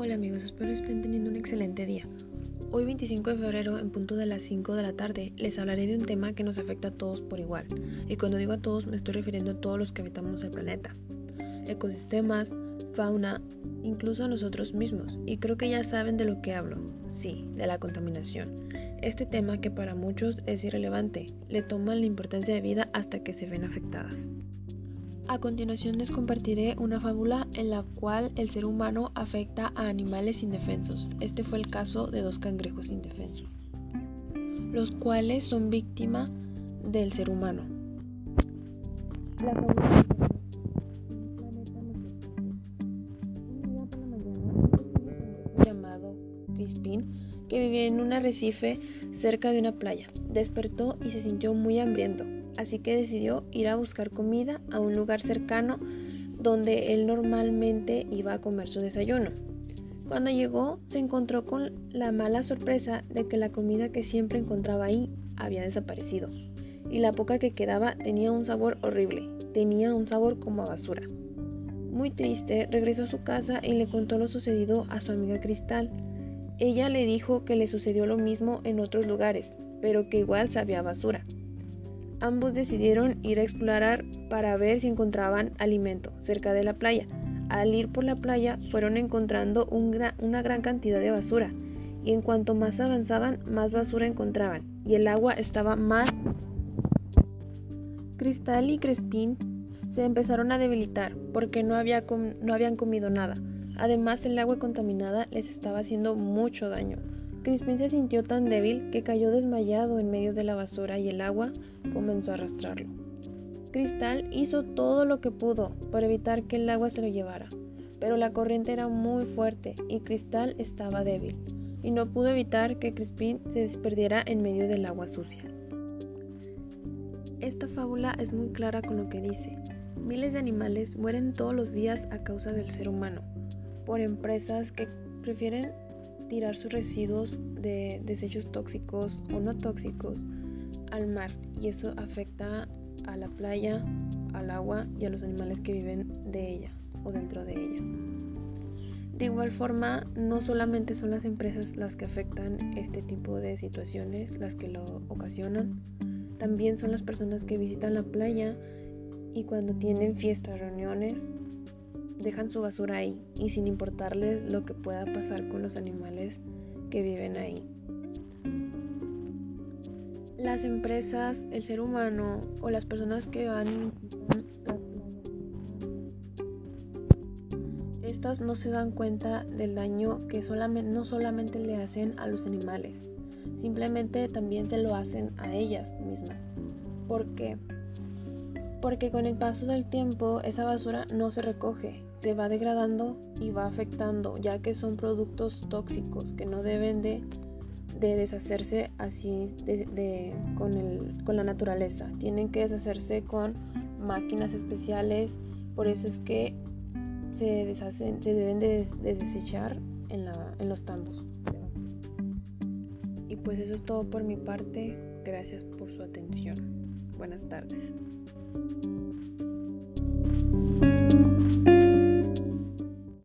Hola amigos, espero estén teniendo un excelente día. Hoy 25 de febrero, en punto de las 5 de la tarde, les hablaré de un tema que nos afecta a todos por igual. Y cuando digo a todos, me estoy refiriendo a todos los que habitamos el planeta. Ecosistemas, fauna, incluso a nosotros mismos. Y creo que ya saben de lo que hablo. Sí, de la contaminación. Este tema que para muchos es irrelevante, le toman la importancia de vida hasta que se ven afectadas. A continuación les compartiré una fábula en la cual el ser humano afecta a animales indefensos. Este fue el caso de dos cangrejos indefensos, los cuales son víctimas del ser humano. La fábula llamado Crispin que vivía en un arrecife cerca de una playa. Despertó y se sintió muy hambriento así que decidió ir a buscar comida a un lugar cercano donde él normalmente iba a comer su desayuno. Cuando llegó se encontró con la mala sorpresa de que la comida que siempre encontraba ahí había desaparecido y la poca que quedaba tenía un sabor horrible, tenía un sabor como a basura. Muy triste, regresó a su casa y le contó lo sucedido a su amiga Cristal. Ella le dijo que le sucedió lo mismo en otros lugares, pero que igual sabía basura. Ambos decidieron ir a explorar para ver si encontraban alimento cerca de la playa. Al ir por la playa fueron encontrando una gran cantidad de basura y en cuanto más avanzaban más basura encontraban y el agua estaba más... Cristal y Crespín se empezaron a debilitar porque no, había no habían comido nada. Además el agua contaminada les estaba haciendo mucho daño. Crispin se sintió tan débil que cayó desmayado en medio de la basura y el agua comenzó a arrastrarlo. Cristal hizo todo lo que pudo para evitar que el agua se lo llevara, pero la corriente era muy fuerte y Cristal estaba débil y no pudo evitar que Crispin se desperdiera en medio del agua sucia. Esta fábula es muy clara con lo que dice. Miles de animales mueren todos los días a causa del ser humano, por empresas que prefieren tirar sus residuos de desechos tóxicos o no tóxicos al mar y eso afecta a la playa, al agua y a los animales que viven de ella o dentro de ella. De igual forma, no solamente son las empresas las que afectan este tipo de situaciones, las que lo ocasionan, también son las personas que visitan la playa y cuando tienen fiestas, reuniones, dejan su basura ahí y sin importarles lo que pueda pasar con los animales que viven ahí. Las empresas, el ser humano o las personas que van estas no se dan cuenta del daño que no solamente le hacen a los animales, simplemente también se lo hacen a ellas mismas. ¿Por qué? Porque con el paso del tiempo esa basura no se recoge, se va degradando y va afectando, ya que son productos tóxicos que no deben de, deshacerse así con, con la naturaleza. Tienen que deshacerse con máquinas especiales, por eso es que se deshacen, se deben de, desechar en, en los tambos. Y pues eso es todo por mi parte. Gracias por su atención. Buenas tardes.